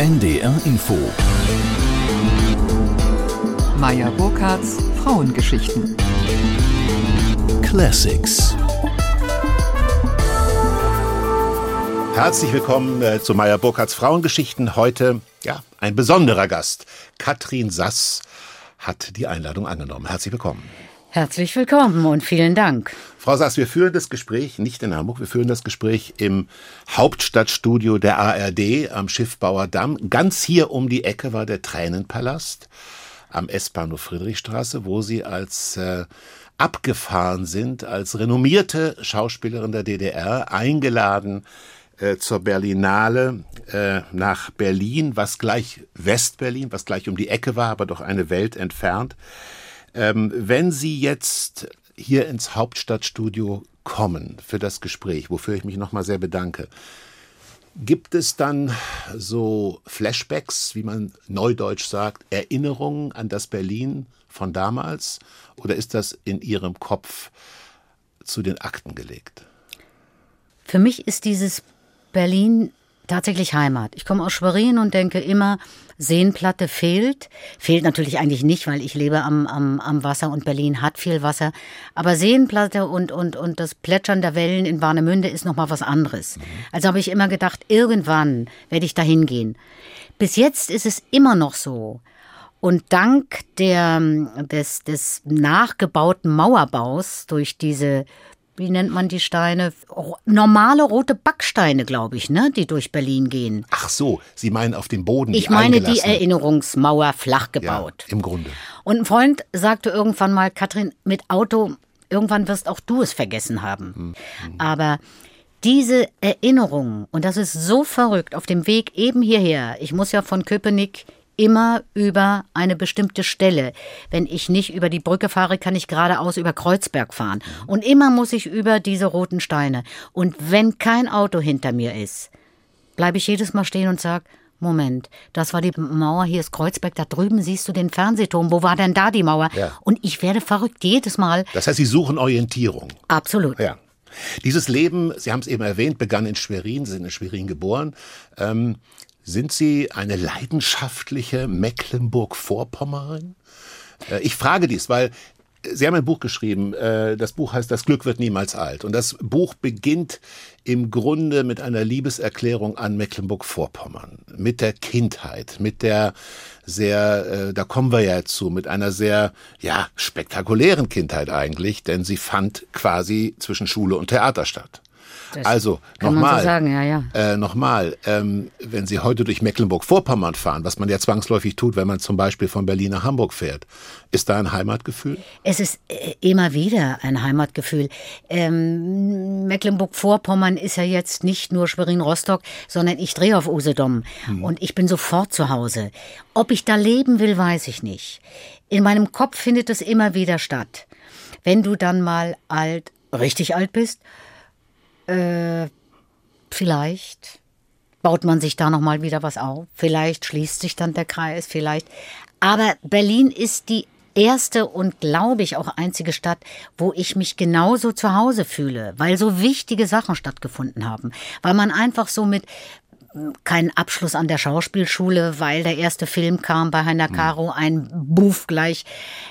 NDR Info. Maja Burkhardts Frauengeschichten. Classics. Herzlich willkommen äh, zu Meyer Burkhardts Frauengeschichten. Heute, ja, ein besonderer Gast. Katrin Sass hat die Einladung angenommen. Herzlich willkommen. Herzlich willkommen und vielen Dank. Frau Sass, wir führen das Gespräch nicht in Hamburg, wir führen das Gespräch im Hauptstadtstudio der ARD am Schiffbauer Damm. Ganz hier um die Ecke war der Tränenpalast am S-Bahnhof Friedrichstraße, wo Sie als äh, abgefahren sind, als renommierte Schauspielerin der DDR, eingeladen äh, zur Berlinale äh, nach Berlin, was gleich Westberlin, was gleich um die Ecke war, aber doch eine Welt entfernt. Ähm, wenn Sie jetzt hier ins Hauptstadtstudio kommen für das Gespräch, wofür ich mich nochmal sehr bedanke, gibt es dann so Flashbacks, wie man neudeutsch sagt, Erinnerungen an das Berlin von damals? Oder ist das in Ihrem Kopf zu den Akten gelegt? Für mich ist dieses Berlin tatsächlich Heimat. Ich komme aus Schwerin und denke immer, Seenplatte fehlt. Fehlt natürlich eigentlich nicht, weil ich lebe am, am, am Wasser und Berlin hat viel Wasser. Aber Seenplatte und, und, und das Plätschern der Wellen in Warnemünde ist nochmal was anderes. Also habe ich immer gedacht, irgendwann werde ich dahin gehen. Bis jetzt ist es immer noch so. Und dank der, des, des nachgebauten Mauerbaus durch diese wie nennt man die Steine? Normale rote Backsteine, glaube ich, ne, die durch Berlin gehen. Ach so, Sie meinen auf dem Boden. Ich meine die Erinnerungsmauer flach gebaut. Ja, Im Grunde. Und ein Freund sagte irgendwann mal, Katrin, mit Auto, irgendwann wirst auch du es vergessen haben. Hm, hm. Aber diese Erinnerung, und das ist so verrückt, auf dem Weg eben hierher, ich muss ja von Köpenick immer über eine bestimmte Stelle. Wenn ich nicht über die Brücke fahre, kann ich geradeaus über Kreuzberg fahren. Und immer muss ich über diese roten Steine. Und wenn kein Auto hinter mir ist, bleibe ich jedes Mal stehen und sage, Moment, das war die Mauer, hier ist Kreuzberg, da drüben siehst du den Fernsehturm, wo war denn da die Mauer? Ja. Und ich werde verrückt jedes Mal. Das heißt, Sie suchen Orientierung. Absolut. Ja. Dieses Leben, Sie haben es eben erwähnt, begann in Schwerin, Sie sind in Schwerin geboren. Ähm, sind Sie eine leidenschaftliche Mecklenburg-Vorpommerin? Äh, ich frage dies, weil Sie haben ein Buch geschrieben. Äh, das Buch heißt Das Glück wird niemals alt. Und das Buch beginnt im Grunde mit einer Liebeserklärung an Mecklenburg-Vorpommern, mit der Kindheit, mit der sehr, äh, da kommen wir ja zu, mit einer sehr, ja, spektakulären Kindheit eigentlich, denn sie fand quasi zwischen Schule und Theater statt. Das also nochmal, so ja, ja. Äh, nochmal, ähm, wenn Sie heute durch Mecklenburg-Vorpommern fahren, was man ja zwangsläufig tut, wenn man zum Beispiel von Berlin nach Hamburg fährt, ist da ein Heimatgefühl? Es ist äh, immer wieder ein Heimatgefühl. Ähm, Mecklenburg-Vorpommern ist ja jetzt nicht nur Schwerin-Rostock, sondern ich drehe auf Usedom hm. und ich bin sofort zu Hause. Ob ich da leben will, weiß ich nicht. In meinem Kopf findet es immer wieder statt. Wenn du dann mal alt, richtig alt bist, äh, vielleicht baut man sich da noch mal wieder was auf. Vielleicht schließt sich dann der Kreis. Vielleicht. Aber Berlin ist die erste und glaube ich auch einzige Stadt, wo ich mich genauso zu Hause fühle, weil so wichtige Sachen stattgefunden haben, weil man einfach so mit keinen Abschluss an der Schauspielschule, weil der erste Film kam bei Heiner hm. Caro, ein Buff gleich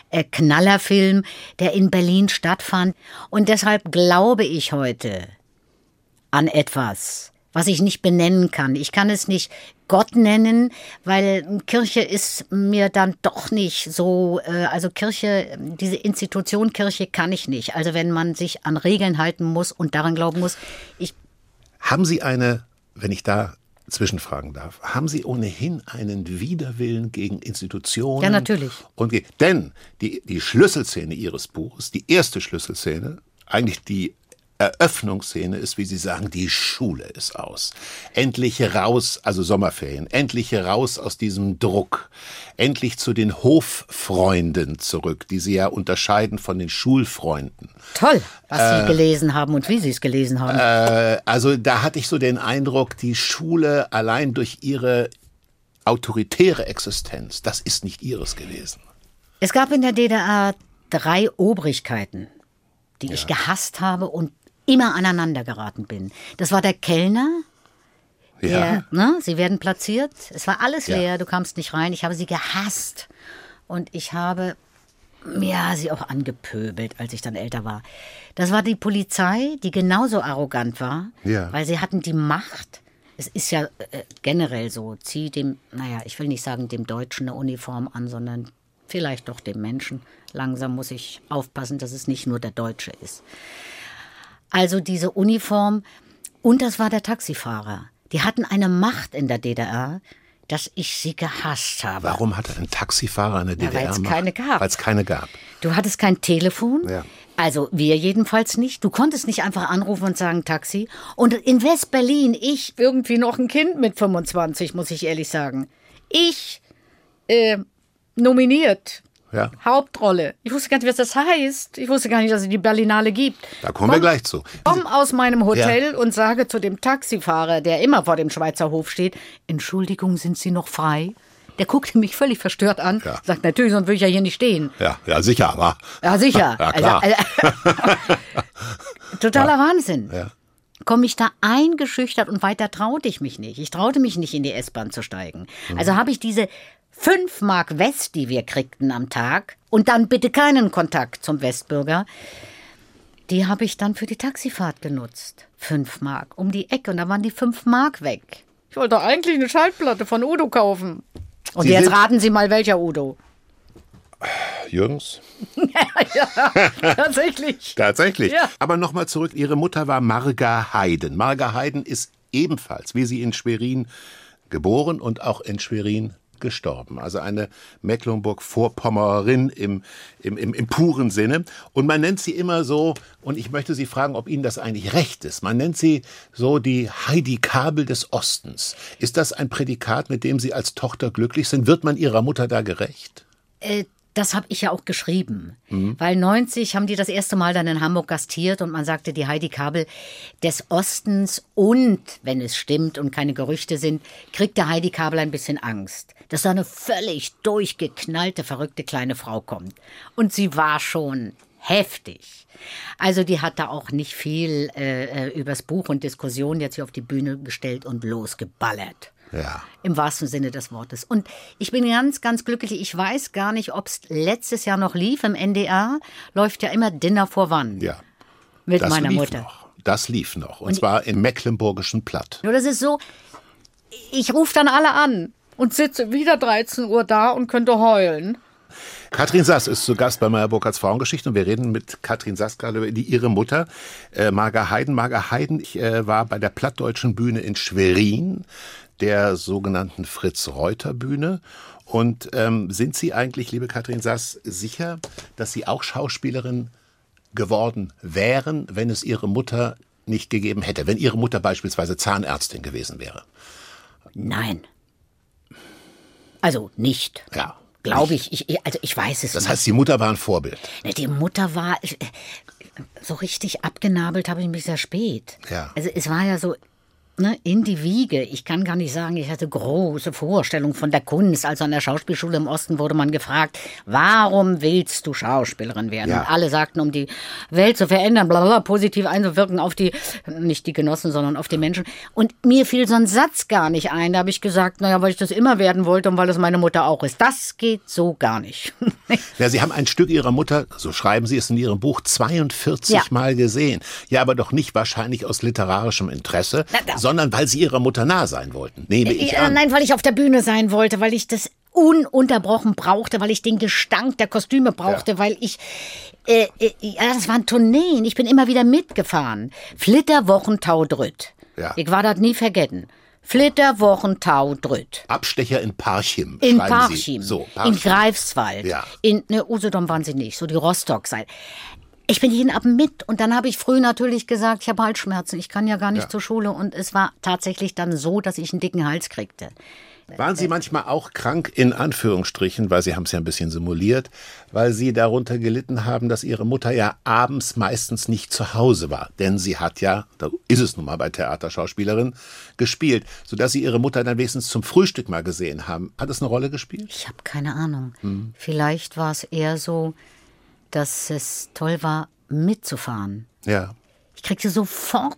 äh, Knallerfilm, der in Berlin stattfand. Und deshalb glaube ich heute, an etwas, was ich nicht benennen kann. Ich kann es nicht Gott nennen, weil Kirche ist mir dann doch nicht so, äh, also Kirche, diese Institution Kirche kann ich nicht. Also wenn man sich an Regeln halten muss und daran glauben muss, ich. Haben Sie eine, wenn ich da zwischenfragen darf, haben Sie ohnehin einen Widerwillen gegen Institutionen? Ja, natürlich. Und, denn die, die Schlüsselszene Ihres Buches, die erste Schlüsselszene, eigentlich die Eröffnungsszene ist, wie Sie sagen, die Schule ist aus. Endlich raus, also Sommerferien, endlich raus aus diesem Druck. Endlich zu den Hoffreunden zurück, die Sie ja unterscheiden von den Schulfreunden. Toll, was äh, Sie gelesen haben und wie Sie es gelesen haben. Äh, also da hatte ich so den Eindruck, die Schule allein durch ihre autoritäre Existenz, das ist nicht ihres gewesen. Es gab in der DDR drei Obrigkeiten die ja. ich gehasst habe und immer aneinander geraten bin. Das war der Kellner, Ja. Der, ne? Sie werden platziert. Es war alles Ja. leer, du kamst nicht rein. Ich habe sie gehasst. Und ich habe ja, sie auch angepöbelt, als ich dann älter war. Das war die Polizei, die genauso arrogant war, Ja. weil sie hatten die Macht. Es ist ja äh, generell so, zieh dem, naja, ich will nicht sagen dem Deutschen eine Uniform an, sondern vielleicht doch dem Menschen. Langsam muss ich aufpassen, dass es nicht nur der Deutsche ist. Also diese Uniform und das war der Taxifahrer. Die hatten eine Macht in der DDR, dass ich sie gehasst habe. Warum hatte ein Taxifahrer eine DDR? weil's Macht? keine gab. Weil es keine gab. Du hattest kein Telefon. Ja. Also wir jedenfalls nicht. Du konntest nicht einfach anrufen und sagen Taxi. Und in West-Berlin, ich irgendwie noch ein Kind mit 25, muss ich ehrlich sagen. Ich äh, nominiert. Ja. Hauptrolle. Ich wusste gar nicht, was das heißt. Ich wusste gar nicht, dass es die Berlinale gibt. Da kommen wir gleich zu. Komm aus meinem Hotel und sage zu dem Taxifahrer, der immer vor dem Schweizer Hof steht, Entschuldigung, sind Sie noch frei? Der guckte mich völlig verstört an, Ja. sagt, natürlich, sonst würde ich ja hier nicht stehen. Ja, ja, sicher, aber. Ja, sicher. Ja, klar. Also, also, totaler Wahnsinn. Ja. Komme ich da eingeschüchtert und weiter traute ich mich nicht. Ich traute mich nicht, in die S-Bahn zu steigen. Mhm. Also habe ich diese 5 Mark West, die wir kriegten am Tag, und dann bitte keinen Kontakt zum Westbürger, die habe ich dann für die Taxifahrt genutzt. 5 Mark, um die Ecke. Und da waren die 5 Mark weg. Ich wollte eigentlich eine Schallplatte von Udo kaufen. Und Sie jetzt raten Sie mal, welcher Udo. Jürgens? Tatsächlich. Tatsächlich. Ja. Aber nochmal zurück. Ihre Mutter war Marga Heiden. Marga Heiden ist ebenfalls, wie sie in Schwerin geboren und auch in Schwerin gestorben. Also eine Mecklenburg-Vorpommerin im, im, im, im puren Sinne. Und man nennt sie immer so, und ich möchte Sie fragen, ob Ihnen das eigentlich recht ist. Man nennt sie so die Heidi Kabel des Ostens. Ist das ein Prädikat, mit dem Sie als Tochter glücklich sind? Wird man Ihrer Mutter da gerecht? Äh, das habe ich ja auch geschrieben. Mhm. Weil 90 haben die das erste Mal dann in Hamburg gastiert und man sagte, die Heidi Kabel des Ostens und, wenn es stimmt und keine Gerüchte sind, kriegt der Heidi Kabel ein bisschen Angst, dass da eine völlig durchgeknallte, verrückte kleine Frau kommt. Und sie war schon heftig. Also die hat da auch nicht viel äh, äh, übers Buch und Diskussion jetzt hier auf die Bühne gestellt und losgeballert. Ja. Im wahrsten Sinne des Wortes. Und ich bin ganz, ganz glücklich. Ich weiß gar nicht, ob es letztes Jahr noch lief. Im NDR läuft ja immer Dinner vor Wann Ja. mit Das meiner lief Mutter. noch. Das lief noch. Und zwar im Mecklenburgischen Platt. Nur das ist so, ich rufe dann alle an und sitze wieder 13 Uhr da und könnte heulen. Katrin Sass ist zu Gast bei Meyer Burkhardts Frauengeschichte und wir reden mit Katrin Sass gerade über die, ihre Mutter, äh, Marga Heiden. Marga Heiden ich, äh, war bei der Plattdeutschen Bühne in Schwerin, der sogenannten Fritz-Reuter-Bühne. Und ähm, sind Sie eigentlich, liebe Katrin Sass, sicher, dass Sie auch Schauspielerin geworden wären, wenn es Ihre Mutter nicht gegeben hätte? Wenn Ihre Mutter beispielsweise Zahnärztin gewesen wäre? Nein. Also nicht. Ja. Glaube ich. ich. Also ich weiß es Das nicht. heißt, die Mutter war ein Vorbild. Ne, Die Mutter war äh, so richtig abgenabelt habe ich mich sehr spät. Ja. Also es war ja so ne, in die Wiege. Ich kann gar nicht sagen, ich hatte große Vorstellungen von der Kunst. Also an der Schauspielschule im Osten wurde man gefragt, warum willst du Schauspielerin werden? Ja. Und alle sagten, um die Welt zu verändern, bla bla, bla, positiv einzuwirken auf die, nicht die Genossen, sondern auf die Menschen. Und mir fiel so ein Satz gar nicht ein. Da habe ich gesagt, naja, weil ich das immer werden wollte und weil das meine Mutter auch ist. Das geht so gar nicht. Ja, Sie haben ein Stück Ihrer Mutter, so schreiben Sie es in Ihrem Buch, 42 Ja. Mal gesehen. Ja, aber doch nicht wahrscheinlich aus literarischem Interesse, Na, sondern weil Sie Ihrer Mutter nah sein wollten, nehme ich Ja, an. nein, weil ich auf der Bühne sein wollte, weil ich das ununterbrochen brauchte, weil ich den Gestank der Kostüme brauchte, Ja. weil ich äh, äh, ja, das waren Tourneen. Ich bin immer wieder mitgefahren. Flitterwochen Taudrütt. Ja. Ich war das nie vergessen. Flitterwochen Taudrütt. Abstecher in Parchim, In Parchim. So, in Parchim. Greifswald, Ja. in ne, Usedom waren sie nicht, so die Rostock-Seite. Ich bin jeden Abend mit und dann habe ich früh natürlich gesagt, ich habe Halsschmerzen, ich kann ja gar nicht Ja. zur Schule und es war tatsächlich dann so, dass ich einen dicken Hals kriegte. Waren Sie manchmal auch krank, in Anführungsstrichen, weil Sie haben es ja ein bisschen simuliert, weil Sie darunter gelitten haben, dass Ihre Mutter ja abends meistens nicht zu Hause war. Denn sie hat ja, da ist es nun mal bei Theaterschauspielerin, gespielt, sodass Sie Ihre Mutter dann wenigstens zum Frühstück mal gesehen haben. Hat es eine Rolle gespielt? Ich habe keine Ahnung. Hm. Vielleicht war es eher so, dass es toll war, mitzufahren. Ja. Ich kriegte sofort,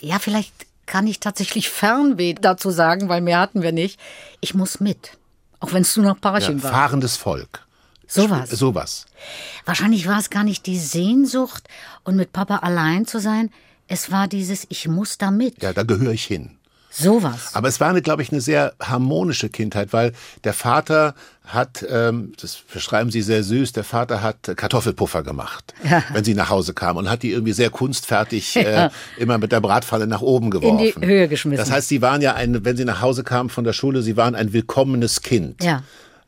ja, vielleicht kann ich tatsächlich Fernweh dazu sagen, weil mehr hatten wir nicht. Ich muss mit. Auch wenn es nur noch Parchim Ja, war. fahrendes Volk. Sowas. Sowas. Wahrscheinlich war es gar nicht die Sehnsucht und mit Papa allein zu sein. Es war dieses, ich muss da mit. Ja, da gehöre ich hin. Sowas. Aber es war, eine, glaube ich, eine sehr harmonische Kindheit, weil der Vater hat, ähm, das beschreiben Sie sehr süß, der Vater hat Kartoffelpuffer gemacht, Ja. wenn sie nach Hause kam und hat die irgendwie sehr kunstfertig äh, immer mit der Bratpfanne nach oben geworfen. die Höhe geschmissen. Das heißt, sie waren ja ein, wenn sie nach Hause kamen von der Schule, sie waren ein willkommenes Kind. Ja.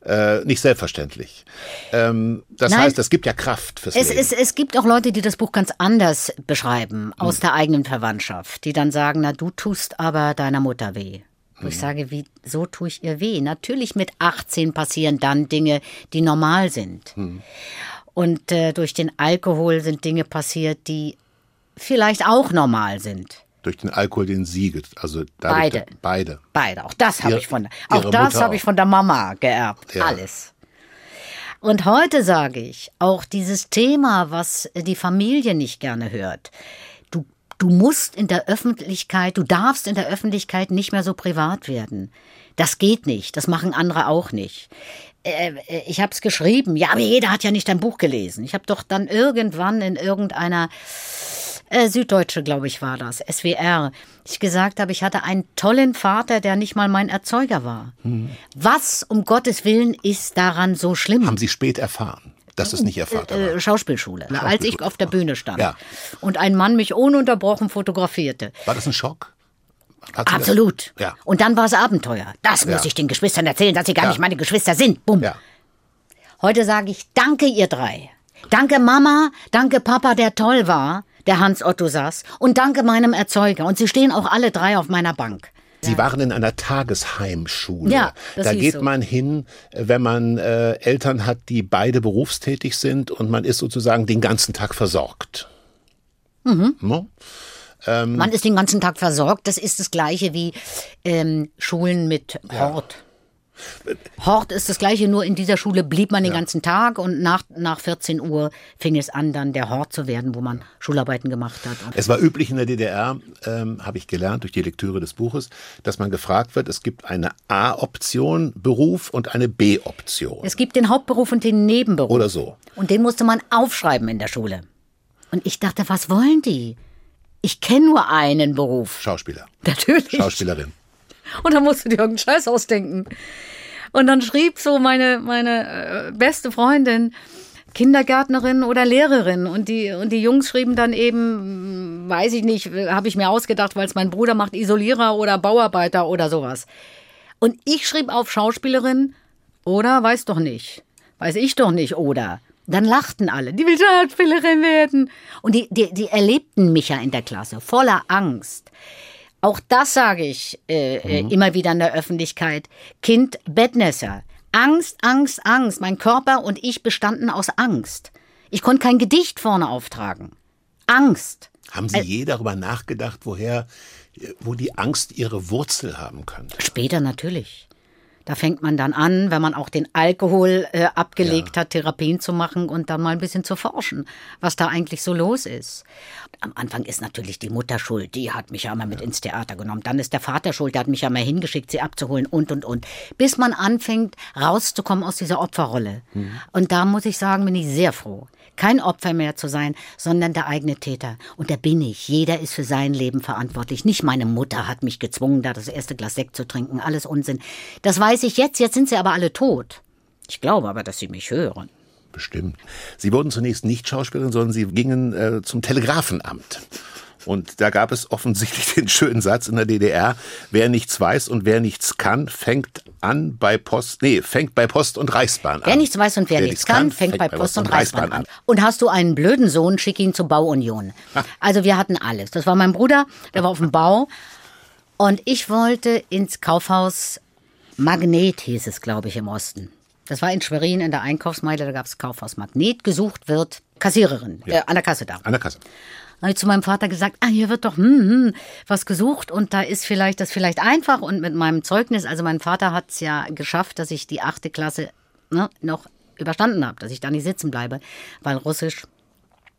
Äh, nicht selbstverständlich. Ähm, das Nein. heißt, das gibt ja Kraft fürs Es, Leben. es, es gibt auch Leute, die das Buch ganz anders beschreiben, aus der eigenen Verwandtschaft, die dann sagen, na, du tust aber deiner Mutter weh. Wo ich sage, wie, so tue ich ihr weh. Natürlich mit 18 passieren dann Dinge, die normal sind. Und äh, durch den Alkohol sind Dinge passiert, die vielleicht auch normal sind. Durch den Alkohol, den sie, also dadurch, Beide. beide. Beide. Auch das habe ich von, Ihre auch das Mutter habe ich von der Mama geerbt. Ja. Alles. Und heute sage ich, auch dieses Thema, was die Familie nicht gerne hört. Du, du musst in der Öffentlichkeit, du darfst in der Öffentlichkeit nicht mehr so privat werden. Das geht nicht. Das machen andere auch nicht. Äh, äh, ich habe es geschrieben. Ja, aber jeder hat ja nicht dein Buch gelesen. Ich habe doch dann irgendwann in irgendeiner äh, Süddeutsche, glaube ich, war das, SWR, ich gesagt habe, ich hatte einen tollen Vater, der nicht mal mein Erzeuger war. Was um Gottes Willen ist daran so schlimm? Haben Sie spät erfahren, dass es nicht Ihr Vater war? äh, Schauspielschule, als ich auf der Bühne stand Ja. und ein Mann mich ununterbrochen fotografierte. War das ein Schock? Absolut. Ja. Und dann war es Abenteuer. Das muss Ja. ich den Geschwistern erzählen, dass sie gar Ja. nicht meine Geschwister sind. Bumm. Ja. Heute sage ich Danke, ihr drei. Danke, Mama. Danke, Papa, der toll war, der Hans Otto saß. Und danke meinem Erzeuger. Und sie stehen auch alle drei auf meiner Bank. Sie waren in einer Tagesheimschule. Ja, das da geht so. man hin, wenn man äh, Eltern hat, die beide berufstätig sind und man ist sozusagen den ganzen Tag versorgt. Mhm. No? Ähm. Man ist den ganzen Tag versorgt. Das ist das Gleiche wie ähm, Schulen mit Hort. Hort ist das Gleiche, nur in dieser Schule blieb man den ganzen Tag und nach, nach 14 Uhr fing es an, dann der Hort zu werden, wo man Schularbeiten gemacht hat. Es war üblich in der DDR, ähm, habe ich gelernt durch die Lektüre des Buches, dass man gefragt wird, es gibt eine A-Option Beruf und eine B-Option. es gibt den Hauptberuf und den Nebenberuf. Oder so. Und den musste man aufschreiben in der Schule. Und ich dachte, was wollen die? Ich kenne nur einen Beruf. Schauspieler. Natürlich. Schauspielerin. Und dann musst du dir irgendeinen Scheiß ausdenken. Und dann schrieb so meine, meine äh, beste Freundin, Kindergärtnerin oder Lehrerin. Und die, und die Jungs schrieben dann eben, mh, weiß ich nicht, habe ich mir ausgedacht, weil es mein Bruder macht, Isolierer oder Bauarbeiter oder sowas. Und ich schrieb auf Schauspielerin oder weiß doch nicht. Weiß ich doch nicht oder. Dann lachten alle, die will Schauspielerin werden. Und die, die, die erlebten mich ja in der Klasse voller Angst. Auch das sage ich äh, äh, immer wieder in der Öffentlichkeit. Kind Bettnässer. Angst, Angst, Angst. Mein Körper und ich bestanden aus Angst. Ich konnte kein Gedicht vorne auftragen. Angst. Haben Sie je darüber nachgedacht, woher, wo die Angst ihre Wurzel haben könnte? Später natürlich. Da fängt man dann an, wenn man auch den Alkohol äh, abgelegt hat, Therapien zu machen und dann mal ein bisschen zu forschen, was da eigentlich so los ist. Am Anfang ist natürlich die Mutter schuld, die hat mich ja immer mit ins Theater genommen. Dann ist der Vater schuld, der hat mich ja mal hingeschickt, sie abzuholen und und und. Bis man anfängt, rauszukommen aus dieser Opferrolle. Und da muss ich sagen, bin ich sehr froh. Kein Opfer mehr zu sein, sondern der eigene Täter. Und da bin ich. Jeder ist für sein Leben verantwortlich. Nicht meine Mutter hat mich gezwungen, da das erste Glas Sekt zu trinken. Alles Unsinn. Das weiß ich jetzt. Jetzt sind sie aber alle tot. Ich glaube aber, dass sie mich hören. Bestimmt. Sie wurden zunächst nicht Schauspielerin, sondern Sie gingen äh, zum Telegrafenamt. Und da gab es offensichtlich den schönen Satz in der DDR, wer nichts weiß und wer nichts kann, fängt an bei Post, nee, fängt bei Post und Reichsbahn an. Wer nichts weiß und wer, nichts kann, fängt bei Post und Reichsbahn an. Und hast du einen blöden Sohn, schick ihn zur Bauunion. Also wir hatten alles. Das war mein Bruder, der war auf dem Bau. Und ich wollte ins Kaufhaus Magnet, hieß es, glaube ich, im Osten. Das war in Schwerin in der Einkaufsmeile, da gab es Kaufhaus Magnet. Gesucht wird Kassiererin, äh, an der Kasse da. An der Kasse. Habe ich zu meinem Vater gesagt, ah, hier wird doch hm, hm, was gesucht und da ist vielleicht das vielleicht einfach und mit meinem Zeugnis, also mein Vater hat es ja geschafft, dass ich die achte Klasse ne, noch überstanden habe, dass ich da nicht sitzen bleibe, weil Russisch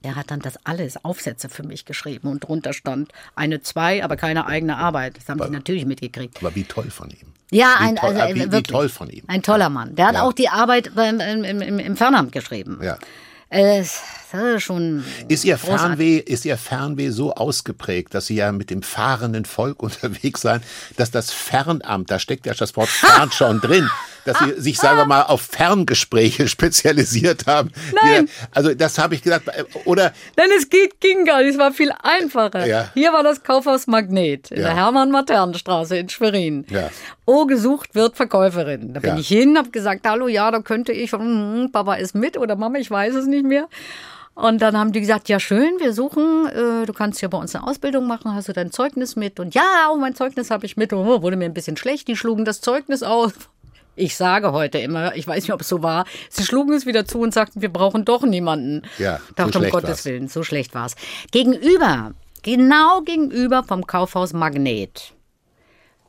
Der hat dann das alles, Aufsätze für mich geschrieben und drunter stand eine zwei, aber keine eigene Arbeit. Das haben die natürlich mitgekriegt. Aber wie toll von ihm. Ja, Wie ein, toll- also, wie- wie wirklich, toll von ihm. Ein toller Mann. Der hat Ja. auch die Arbeit beim, im, im, im Fernamt geschrieben. Ja. Äh, ist schon. Ist Ihr, großartig. Fernweh, ist Ihr Fernweh so ausgeprägt, dass Sie ja mit dem fahrenden Volk unterwegs sein, dass das Fernamt, da steckt ja das Wort Fern schon drin, dass Sie sich, sagen wir mal, auf Ferngespräche spezialisiert haben? Nein. Ja, also das habe ich gesagt. Oder Denn es geht, ging gar nicht, es war viel einfacher. Ja. Hier war das Kaufhaus Magnet in Ja. der Hermann-Maternenstraße in Schwerin. Ja. Oh, gesucht wird Verkäuferin. Da bin Ja. ich hin, habe gesagt, hallo, ja, da könnte ich, hm, Papa ist mit oder Mama, ich weiß es nicht mehr. Und dann haben die gesagt, ja schön, wir suchen, äh, du kannst ja bei uns eine Ausbildung machen, hast du dein Zeugnis mit? Und ja, auch mein Zeugnis habe ich mit. Oh, wurde mir ein bisschen schlecht, die schlugen das Zeugnis aus. Ich sage heute immer, ich weiß nicht, ob es so war, sie schlugen es wieder zu und sagten, wir brauchen doch niemanden. Ja, so Dachte, um schlecht Gottes war's. Willen, so schlecht war es. Gegenüber, genau gegenüber vom Kaufhaus Magnet,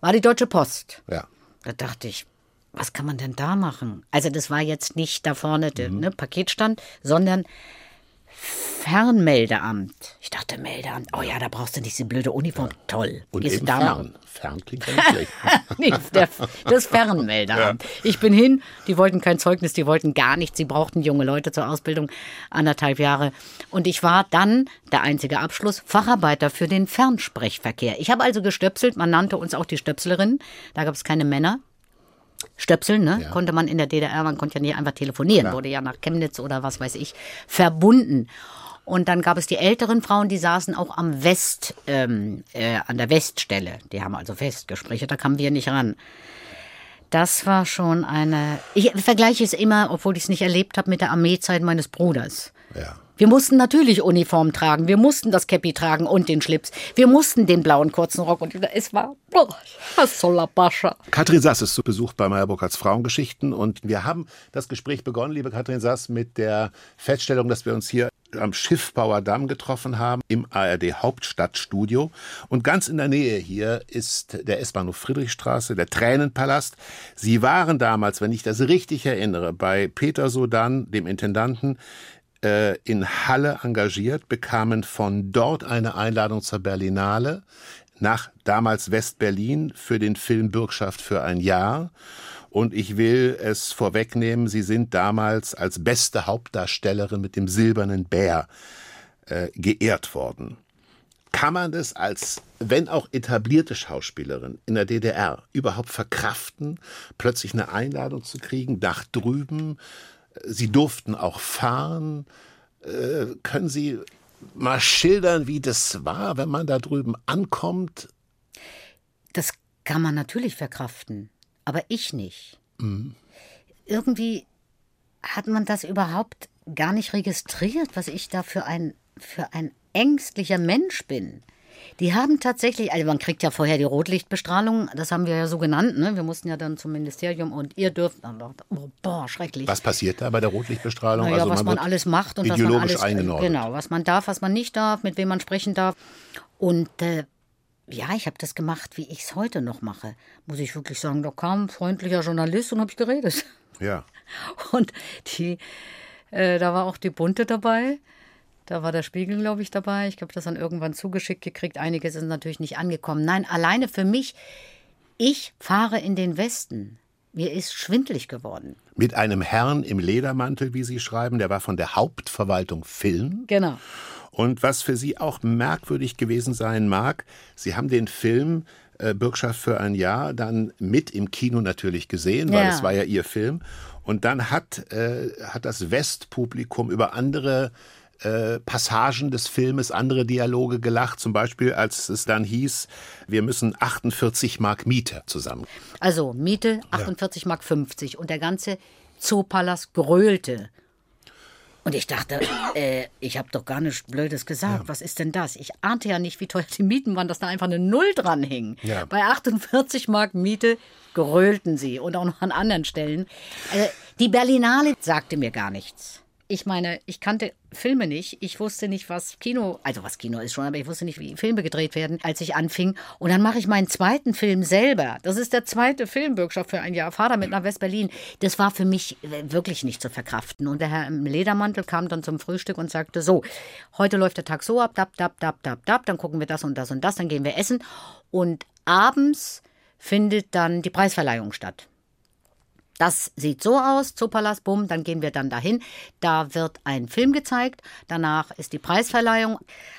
war die Deutsche Post. ja. Da dachte ich, was kann man denn da machen? Also das war jetzt nicht da vorne der Mhm. ne, Paketstand, sondern Fernmeldeamt. Ich dachte, Meldeamt, oh ja, da brauchst du nicht diese blöde Uniform. Toll. Und Gehst eben da fern. Fern klingt ja nicht schlecht. Das Fernmeldeamt. Ich bin hin, die wollten kein Zeugnis, die wollten gar nichts. Sie brauchten junge Leute zur Ausbildung, anderthalb Jahre. Und ich war dann, der einzige Abschluss, Facharbeiter für den Fernsprechverkehr. Ich habe also gestöpselt, man nannte uns auch die Stöpselerin. Da gab es keine Männer. Stöpseln, ne? Ja. Konnte man in der DDR, man konnte ja nicht einfach telefonieren, wurde ja nach Chemnitz oder was weiß ich, verbunden. Und dann gab es die älteren Frauen, die saßen auch am West, ähm, äh, an der Weststelle. Die haben also Festgespräche, da kamen wir nicht ran. Das war schon eine. Ich vergleiche es immer, obwohl ich es nicht erlebt habe, mit der Armeezeit meines Bruders. Ja. Wir mussten natürlich Uniform tragen, wir mussten das Käppi tragen und den Schlips, wir mussten den blauen kurzen Rock und es war oh, was soll Bascha. Katrin Sass ist zu Besuch bei Meyer Burkhardts Frauengeschichten und wir haben das Gespräch begonnen, liebe Katrin Sass, mit der Feststellung, dass wir uns hier am Schiffbauer Damm getroffen haben, im ARD Hauptstadtstudio. Und ganz in der Nähe hier ist der S-Bahnhof Friedrichstraße, der Tränenpalast. Sie waren damals, wenn ich das richtig erinnere, bei Peter Sodan, dem Intendanten, äh, in Halle engagiert, bekamen von dort eine Einladung zur Berlinale nach damals West-Berlin für den Film Bürgschaft für ein Jahr. Und ich will es vorwegnehmen, Sie sind damals als beste Hauptdarstellerin mit dem Silbernen Bär äh, geehrt worden. Kann man das als, wenn auch etablierte Schauspielerin in der DDR überhaupt verkraften, plötzlich eine Einladung zu kriegen nach drüben? Sie durften auch fahren. Äh, können Sie mal schildern, wie das war, wenn man da drüben ankommt? Das kann man natürlich verkraften, aber ich nicht. Irgendwie hat man das überhaupt gar nicht registriert, was ich da für ein, für ein ängstlicher Mensch bin. Die haben tatsächlich, also man kriegt ja vorher die Rotlichtbestrahlung, das haben wir ja so genannt, ne? Wir mussten ja dann zum Ministerium und ihr dürft, oh, boah, schrecklich. Was passiert da bei der Rotlichtbestrahlung? Naja, Also was man wird alles macht und was man alles eingenordet. genau, was man darf, was man nicht darf, mit wem man sprechen darf. Und äh, ja, ich habe das gemacht, wie ich es heute noch mache. Muss ich wirklich sagen, da kam ein freundlicher Journalist und habe ich geredet. Ja. Und die, äh, da war auch die Bunte dabei. Da war der Spiegel, glaube ich, dabei. Ich habe das dann irgendwann zugeschickt gekriegt. Einige sind natürlich nicht angekommen. Nein, alleine für mich, ich fahre in den Westen. Mir ist schwindlig geworden. Mit einem Herrn im Ledermantel, wie Sie schreiben, der war von der Hauptverwaltung Film. Genau. Und was für Sie auch merkwürdig gewesen sein mag, Sie haben den Film äh, Bürgschaft für ein Jahr dann mit im Kino natürlich gesehen, weil Ja. es war ja Ihr Film. Und dann hat, äh, hat das Westpublikum über andere äh, Passagen des Filmes, andere Dialoge gelacht. Zum Beispiel, als es dann hieß, wir müssen 48 Mark Miete zusammen. Also Miete 48 Mark 50 und der ganze Zoopalast gröhlte. Und ich dachte, äh, ich habe doch gar nichts Blödes gesagt. Was ist denn das? Ich ahnte ja nicht, wie teuer die Mieten waren, dass da einfach eine Null dran hing. Ja. Bei 48 Mark Miete grölten sie und auch noch an anderen Stellen. Also, die Berlinale sagte mir gar nichts. Ich meine, ich kannte Filme nicht. Ich wusste nicht, was Kino, also was Kino ist schon, aber ich wusste nicht, wie Filme gedreht werden, als ich anfing. Und dann mache ich meinen zweiten Film selber. Das ist der zweite Filmbürgschaft für ein Jahr. Vater mit nach West-Berlin. Das war für mich wirklich nicht zu verkraften. Und der Herr im Ledermantel kam dann zum Frühstück und sagte, so, heute läuft der Tag so ab, dab, dab, dab, dab, dab, dann gucken wir das und das und das, dann gehen wir essen. Und abends findet dann die Preisverleihung statt. Das sieht so aus, Zoopalast, bumm, dann gehen wir dann dahin. Da wird ein Film gezeigt, danach ist die Preisverleihung.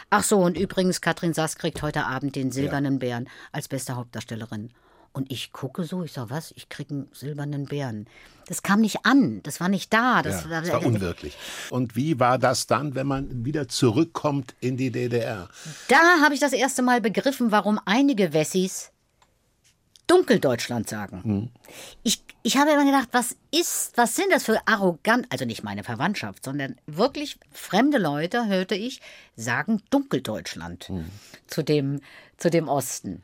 Ach so, und übrigens, Katrin Sass kriegt heute Abend den Silbernen. Bären als beste Hauptdarstellerin. Und ich gucke so, ich sage, was? Ich kriege einen silbernen Bären. Das kam nicht an, das war nicht da. Das, ja, war, das war unwirklich. Und wie war das dann, wenn man wieder zurückkommt in die DDR? Da habe ich das erste Mal begriffen, warum einige Wessis Dunkeldeutschland sagen. Hm. Ich, ich habe immer gedacht, was ist, was sind das für arrogant, also nicht meine Verwandtschaft, sondern wirklich fremde Leute, hörte ich, sagen Dunkeldeutschland hm. zu, dem, zu dem Osten.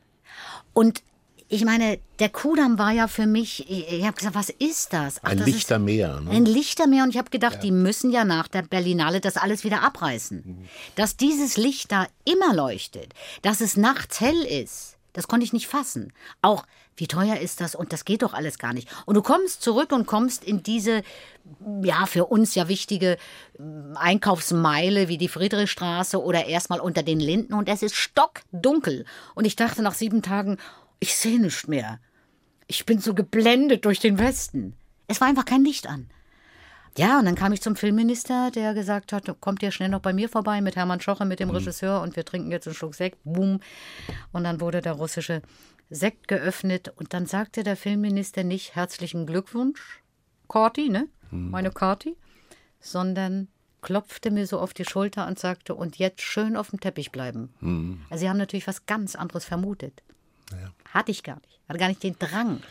Und ich meine, der Kudamm war ja für mich, ich habe gesagt, was ist das? Ach, ein das Lichtermeer. Ne? Ein Lichtermeer und ich habe gedacht, ja. die müssen ja nach der Berlinale das alles wieder abreißen. Mhm. Dass dieses Licht da immer leuchtet, dass es nachts hell ist, das konnte ich nicht fassen. Auch, wie teuer ist das? Und das geht doch alles gar nicht. Und du kommst zurück und kommst in diese, ja, für uns ja wichtige mm, Einkaufsmeile wie die Friedrichstraße oder erstmal unter den Linden und es ist stockdunkel. Und ich dachte nach sieben Tagen, ich sehe nichts mehr. Ich bin so geblendet durch den Westen. Es war einfach kein Licht an. Ja, und dann kam ich zum Filmminister, der gesagt hat, kommt ihr schnell noch bei mir vorbei mit Hermann Schoche, mit dem mhm. Regisseur und wir trinken jetzt einen Schluck Sekt. Boom. Und dann wurde der russische Sekt geöffnet und dann sagte der Filmminister nicht herzlichen Glückwunsch, Corti, ne? Mhm. Meine Corti, sondern klopfte mir so auf die Schulter und sagte, und jetzt schön auf dem Teppich bleiben. Mhm. Also sie haben natürlich was ganz anderes vermutet. Ja. Hatte ich gar nicht. Hatte gar nicht den Drang.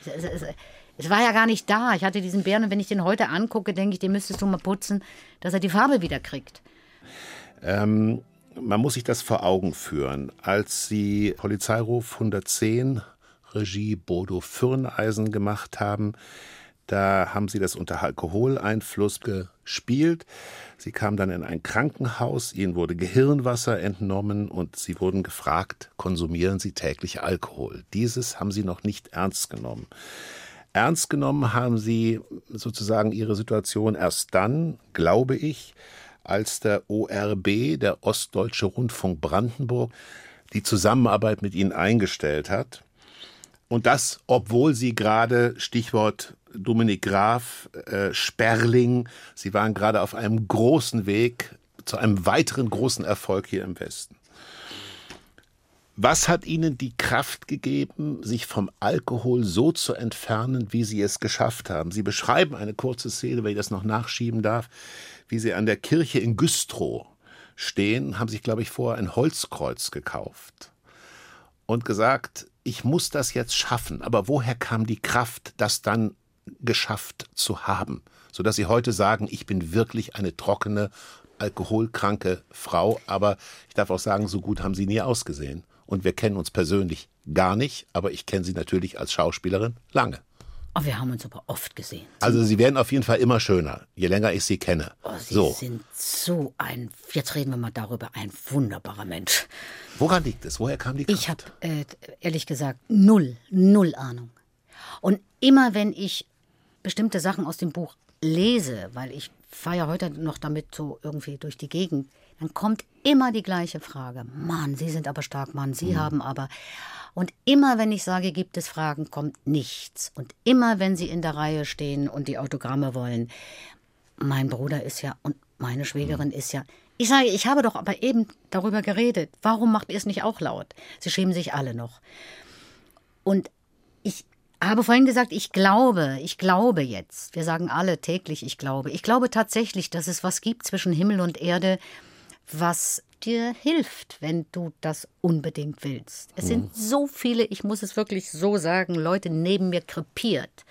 Es war ja gar nicht da. Ich hatte diesen Bären und wenn ich den heute angucke, denke ich, den müsstest du mal putzen, dass er die Farbe wieder kriegt. Ähm, man muss sich das vor Augen führen. Als Sie Polizeiruf 110 Regie Bodo Fürneisen gemacht haben, da haben sie das unter Alkoholeinfluss gespielt. Sie kamen dann in ein Krankenhaus, ihnen wurde Gehirnwasser entnommen und sie wurden gefragt, konsumieren sie täglich Alkohol? Dieses haben sie noch nicht ernst genommen. Ernst genommen haben sie sozusagen ihre Situation erst dann, glaube ich, als der ORB, der Ostdeutsche Rundfunk Brandenburg, die Zusammenarbeit mit ihnen eingestellt hat. Und das, obwohl sie gerade, Stichwort Dominik Graf, äh, Sperling, sie waren gerade auf einem großen Weg zu einem weiteren großen Erfolg hier im Westen. Was hat Ihnen die Kraft gegeben, sich vom Alkohol so zu entfernen, wie Sie es geschafft haben? Sie beschreiben eine kurze Szene, wenn ich das noch nachschieben darf, wie Sie an der Kirche in Güstrow stehen, haben sich, glaube ich, vorher ein Holzkreuz gekauft und gesagt, ich muss das jetzt schaffen. Aber woher kam die Kraft, das dann geschafft zu haben? Sodass Sie heute sagen, ich bin wirklich eine trockene, alkoholkranke Frau, aber ich darf auch sagen, so gut haben Sie nie ausgesehen und wir kennen uns persönlich gar nicht, aber ich kenne sie natürlich als Schauspielerin lange. Oh, wir haben uns aber oft gesehen. Also sie werden auf jeden Fall immer schöner, je länger ich sie kenne. Oh, sie so. sind so ein, jetzt reden wir mal darüber, ein wunderbarer Mensch. Woran liegt es? Woher kam die Kraft? Ich habe, äh, ehrlich gesagt, null, null Ahnung. Und immer wenn ich bestimmte Sachen aus dem Buch lese, weil ich fahre ja heute noch damit so irgendwie durch die Gegend, dann kommt immer die gleiche Frage. Mann, Sie sind aber stark, Mann, Sie mhm. haben aber. Und immer, wenn ich sage, gibt es Fragen, kommt nichts. Und immer, wenn Sie in der Reihe stehen und die Autogramme wollen, mein Bruder ist ja und meine Schwägerin mhm. ist ja. Ich sage, ich habe doch aber eben darüber geredet. Warum macht ihr es nicht auch laut? Sie schämen sich alle noch. Und ich habe vorhin gesagt, ich glaube, ich glaube jetzt. Wir sagen alle täglich, ich glaube. Ich glaube tatsächlich, dass es was gibt zwischen Himmel und Erde, was dir hilft, wenn du das unbedingt willst. Es sind mhm. so viele, ich muss es wirklich so sagen, Leute neben mir krepiert,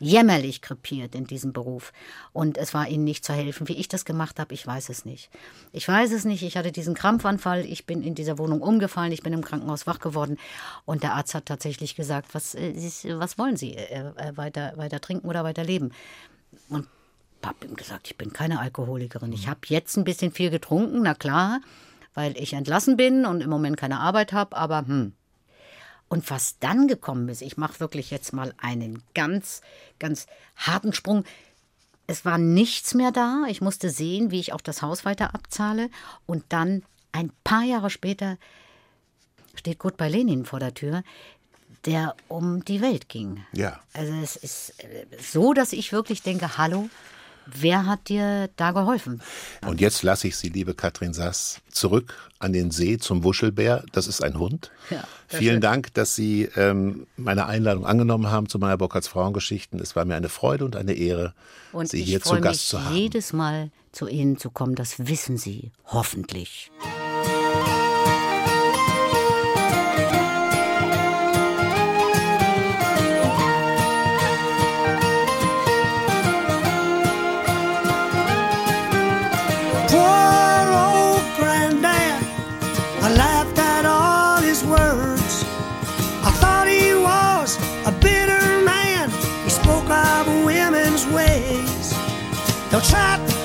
jämmerlich krepiert in diesem Beruf. Und es war ihnen nicht zu helfen. Wie ich das gemacht habe, ich weiß es nicht. Ich weiß es nicht. Ich hatte diesen Krampfanfall. Ich bin in dieser Wohnung umgefallen. Ich bin im Krankenhaus wach geworden. Und der Arzt hat tatsächlich gesagt, was, äh, was wollen Sie? Äh, äh, weiter, weiter trinken oder weiter leben? Habe ihm gesagt, ich bin keine Alkoholikerin. Ich habe jetzt ein bisschen viel getrunken, na klar, weil ich entlassen bin und im Moment keine Arbeit habe, aber hm. Und was dann gekommen ist, ich mache wirklich jetzt mal einen ganz, ganz harten Sprung. Es war nichts mehr da. Ich musste sehen, wie ich auch das Haus weiter abzahle. Und dann, ein paar Jahre später, steht Gut bei Lenin vor der Tür, der um die Welt ging. Ja. Also es ist äh, so, dass ich wirklich denke, hallo, wer hat dir da geholfen? Und jetzt lasse ich Sie, liebe Katrin Sass, zurück an den See zum Wuschelbär. Das ist ein Hund. Ja, Vielen schön. Dank, dass Sie ähm, meine Einladung angenommen haben zu meiner Burkhards Frauengeschichten. Es war mir eine Freude und eine Ehre, Und Sie hier zu Gast zu haben. jedes Mal zu Ihnen zu kommen, das wissen Sie hoffentlich. Poor chat.